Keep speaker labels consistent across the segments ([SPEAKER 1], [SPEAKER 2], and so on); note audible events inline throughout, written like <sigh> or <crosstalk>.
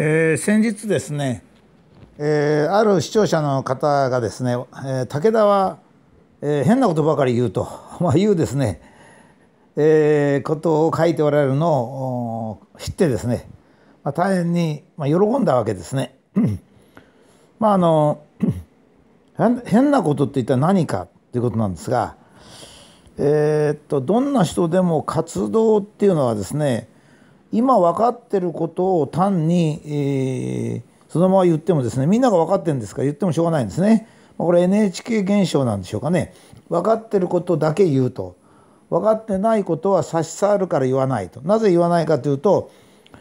[SPEAKER 1] えー、先日ですね、えー、ある視聴者の方がですね、えー、武田は、えー、変なことばかり言うと、<laughs> まあ、言うですね、えー、ことを書いておられるのを知ってですね、まあ、大変に、まあ、喜んだわけですね。<coughs> まああの <coughs> 変なことって一体何かということなんですが、えー、っとどんな人でも活動っていうのはですね今分かってることを単に、えー、そのまま言ってもですねみんなが分かってるんですから言ってもしょうがないんですね。これ NHK 現象なんでしょうかね。分かってることだけ言うと分かってないことは差し障るから言わないとなぜ言わないかというと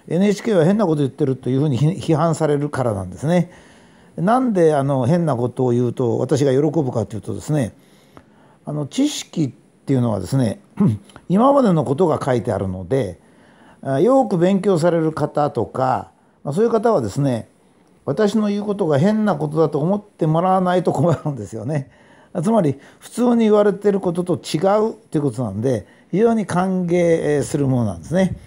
[SPEAKER 1] NHK は変なこと言ってるというふうに批判されるからなんですね。なんであの変なことを言うと私が喜ぶかというとですねあの知識っていうのはですね <clears throat> 今までのことが書いてあるのでよく勉強される方とかまあそういう方はですね私の言うことが変なことだと思ってもらわないと困るんですよね。つまり普通に言われてることと違うということなんで非常に歓迎するものなんですね。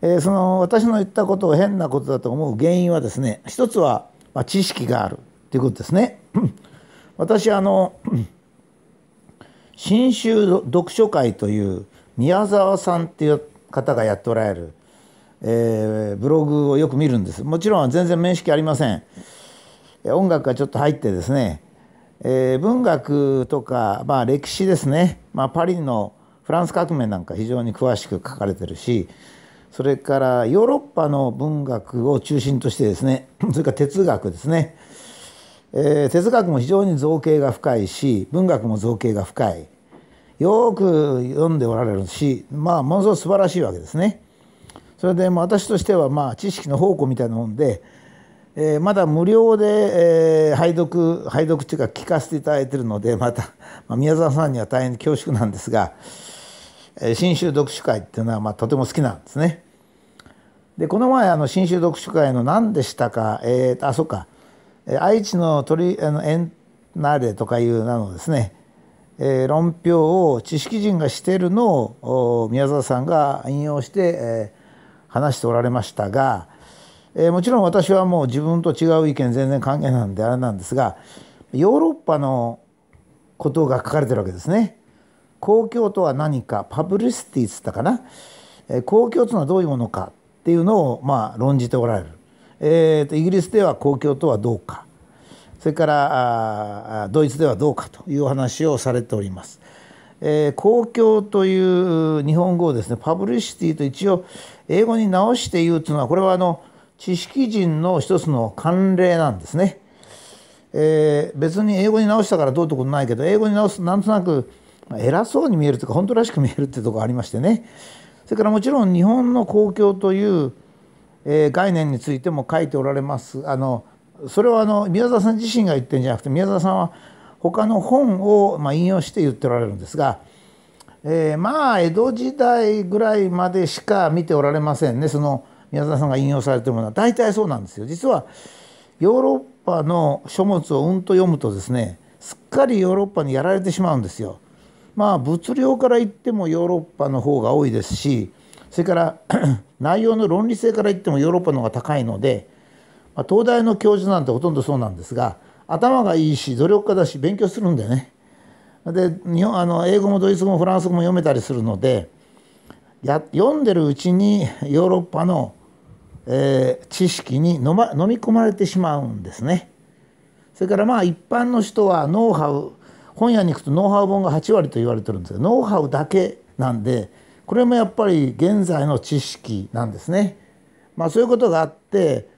[SPEAKER 1] えその私の言ったことを変なことだと思う原因はですね一つはま知識があるということですね。<clears throat> 私あの新州読書会という宮沢さんっていう方がやっておられる、えー、ブログをよく見るんです。もちろん全然面識ありません。音楽がちょっと入ってですね、えー、文学とか、まあ、歴史ですね、まあ、パリのフランス革命なんか非常に詳しく書かれてるしそれからヨーロッパの文学を中心としてですね <laughs> それから哲学ですね、えー、哲学も非常に造形が深いし文学も造形が深い。よく読んでおられるしまあものすごく素晴らしいわけですね。それで私としてはまあ知識の宝庫みたいなもんで、えー、まだ無料で、えー、拝読拝読っていうか聞かせていただいてるのでまた、まあ、宮沢さんには大変恐縮なんですが、えー、州読書会っていうのはまあとても好きなんですね。でこの前あの新州読書会の何でしたか、えー、あそっか愛知の鳥あのエンナーレとかいうなのですねえー、論評を知識人がしているのを宮沢さんが引用して、えー、話しておられましたが、えー、もちろん私はもう自分と違う意見全然関係なんであれなんですがヨーロッパのことが書かれてるわけですね。公共とは何かパブリシティっつったかな、えー、公共というのはどういうものかっていうのをまあ論じておられる、えー、とイギリスでは公共とはどうか。それからドイツではどうかという話をされております。えー、公共という日本語をですねパブリシティと一応英語に直して言うというのはこれはあの知識人の一つの慣例なんですね。えー、別に英語に直したからどうってことないけど英語に直すとなんとなく偉そうに見えるというか本当らしく見えるっていうところがありましてねそれからもちろん日本の公共という、えー、概念についても書いておられますあのそれはあの宮沢さん自身が言ってるんじゃなくて宮沢さんは他の本をま引用して言っておられるんですが、えー、まあ江戸時代ぐらいまでしか見ておられませんねその宮沢さんが引用されてるものは大体そうなんですよ。実はヨーロッパの書物をうんと読むとですねすっかりヨーロッパにやられてしまうんですよ。まあ物量から言ってもヨーロッパの方が多いですしそれから <clears throat> 内容の論理性から言ってもヨーロッパの方が高いのでまあ、東大の教授なんてほとんどそうなんですが頭がいいし努力家だし勉強するんでねで日本あの英語もドイツ語もフランス語も読めたりするのでや読んでるうちにヨーロッパの、えー、知識に飲,、ま、飲み込まれてしまうんですね。それからまあ一般の人はノウハウ本屋に行くとノウハウ本が8割と言われてるんですがノウハウだけなんでこれもやっぱり現在の知識なんですね。まあ、そういうことがあって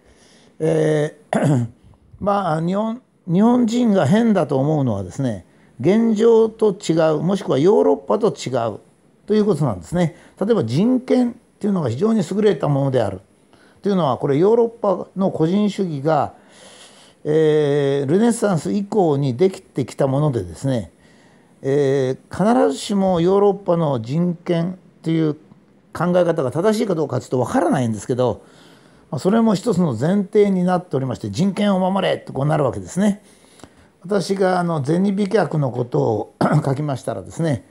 [SPEAKER 1] えー、<coughs> まあ日本日本人が変だと思うのはですね現状と違うもしくはヨーロッパと違うということなんですね。例えば人権っていうのが非常に優れたものであるというのはこれヨーロッパの個人主義が、えー、ルネサンス以降にできてきたものでですね、えー、必ずしもヨーロッパの人権という考え方が正しいかどうかちょっとわからないんですけどそれも一つの前提になっておりまして人権を守れってこうなるわけですね。私があの銭美脚のことを <coughs> 書きましたらですね、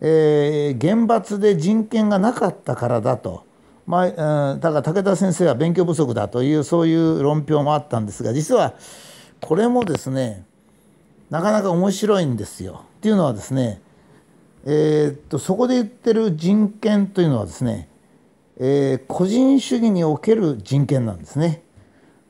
[SPEAKER 1] えー、厳罰で人権がなかったからだとまあ、だから武田先生は勉強不足だというそういう論評もあったんですが実はこれもですねなかなか面白いんですよ。っていうのはですね、えー、っとそこで言ってる人権というのはですね、えー、個人主義における人権なんですね。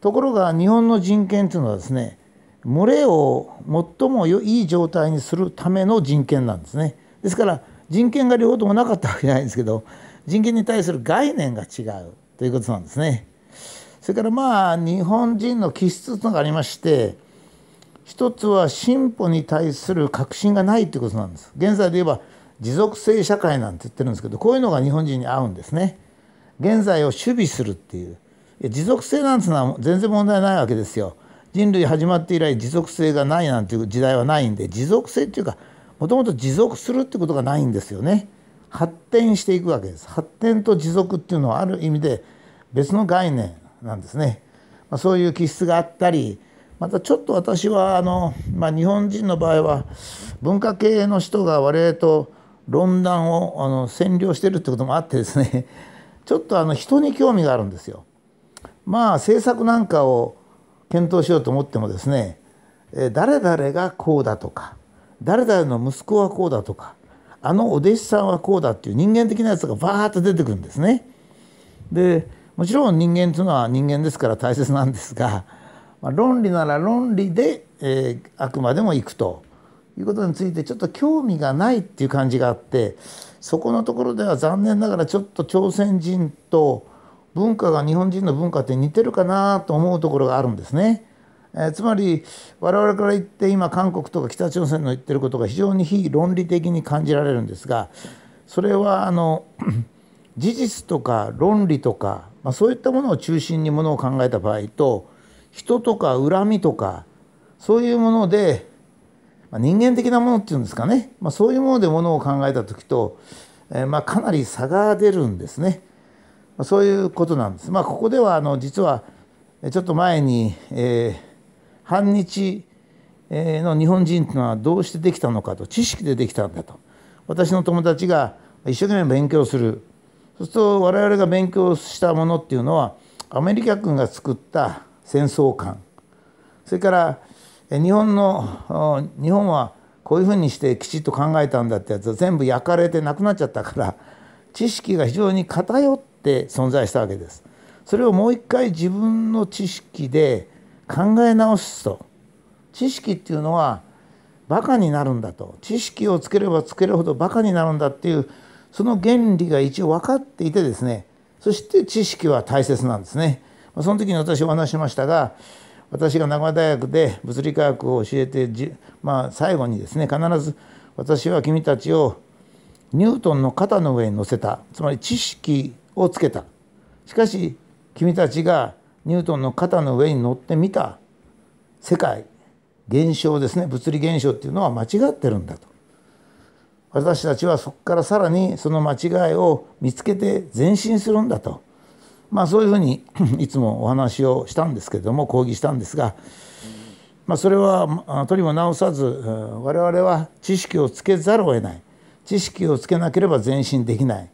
[SPEAKER 1] ところが日本の人権というのはですね群れを最もいい状態にするための人権なんですね。ですから人権が両方ともなかったわけじゃないんですけど人権に対する概念が違うということなんですね。それからまあ日本人の気質というのがありまして一つは進歩に対する確信がないということなんです。現在で言えば持続性社会なんて言ってるんですけどこういうのが日本人に合うんですね。現在を守備するっていう持続性なんていうのは全然問題ないわけですよ。人類始まって以来持続性がないなんていう時代はないんで持続性っていうかもともと持続するってことがないんですよね。発展していくわけです。発展と持続っていうのはある意味で別の概念なんですね。まあ、そういう気質があったりまたちょっと私はあの、まあ、日本人の場合は文化系の人が我々と論壇をあの占領してるってこともあってですねちょっとあの人に興味があるんですよ。まあ政策なんかを検討しようと思ってもですね誰々がこうだとか誰々の息子はこうだとかあのお弟子さんはこうだっていう人間的なやつがバーッと出てくるんですね。でもちろん人間というのは人間ですから大切なんですが、まあ、論理なら論理で、えー、あくまでもいくということについてちょっと興味がないっていう感じがあってそこのところでは残念ながらちょっと朝鮮人と文化が日本人の文化って似てるかなと思うところがあるんですね。えー、つまり我々から言って今韓国とか北朝鮮の言ってることが非常に非論理的に感じられるんですがそれはあの <clears throat> 事実とか論理とか、まあ、そういったものを中心にものを考えた場合と人とか恨みとかそういうもので、まあ、人間的なものっていうんですかね、まあ、そういうものでものを考えた時と、えー、まあかなり差が出るんですね。まあ、そういうことなんです。まあ、ここではあの実はちょっと前に、えー反日の日本人というのはどうしてできたのかと知識でできたんだと私の友達が一生懸命勉強するそうすると我々が勉強したものっていうのはアメリカ軍が作った戦争観それから日本の日本はこういうふうにしてきちっと考えたんだってやつは全部焼かれてなくなっちゃったから知識が非常に偏って存在したわけです。それをもう一回自分の知識で考え直すと知識っていうのはバカになるんだと知識をつければつけるほどバカになるんだっていうその原理が一応分かっていてですねそして知識は大切なんですね。その時に私お話しましたが私が名古屋大学で物理科学を教えてまあ、最後にですね必ず私は君たちをニュートンの肩の上に乗せた。つまり知識をつけた。しかし君たちがニュートンの肩の上に乗ってみた。世界。現象ですね。物理現象っていうのは間違ってるんだと。私たちはそこからさらにその間違いを見つけて前進するんだと。まあそういうふうに <clears throat> いつもお話をしたんですけれども講義したんですが、まあ、それはとりも直さず我々は知識をつけざるを得ない。知識をつけなければ前進できない。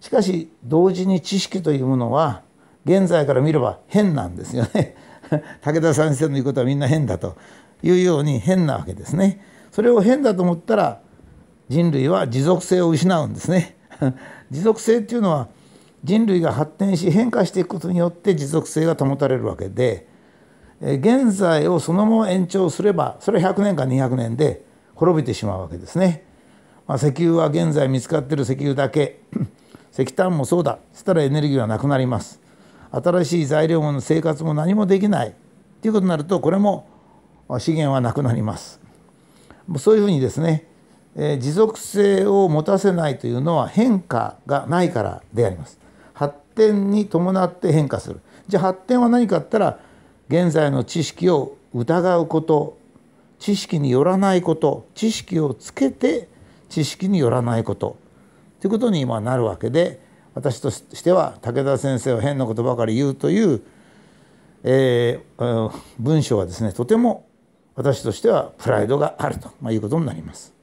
[SPEAKER 1] しかし同時に知識というものは現在から見れば変なんですよね。<laughs> 武田先生の言うことはみんな変だと。いうように変なわけですね。それを変だと思ったら人類は持続性を失うんですね。<laughs> 持続性っていうのは人類が発展し変化していくことによって持続性が保たれるわけで現在をそのまま延長すればそれは100年か200年で滅びてしまうわけですね。まあ、石油は現在見つかってる石油だけ <clears throat> 石炭もそうだそしたらエネルギーはなくなります。新しい材料も生活も何もできないということになるとこれも資源はなくなります。そういうふうにですね、え持続性を持たせないというのは変化がないからであります。展に伴って変化する。じゃあ発展は何かって言ったら現在の知識を疑うこと知識によらないこと知識をつけて知識によらないことということに今なるわけで私としては武田先生は変なことばかり言うという、えー、文章はですねとても私としてはプライドがあるということになります。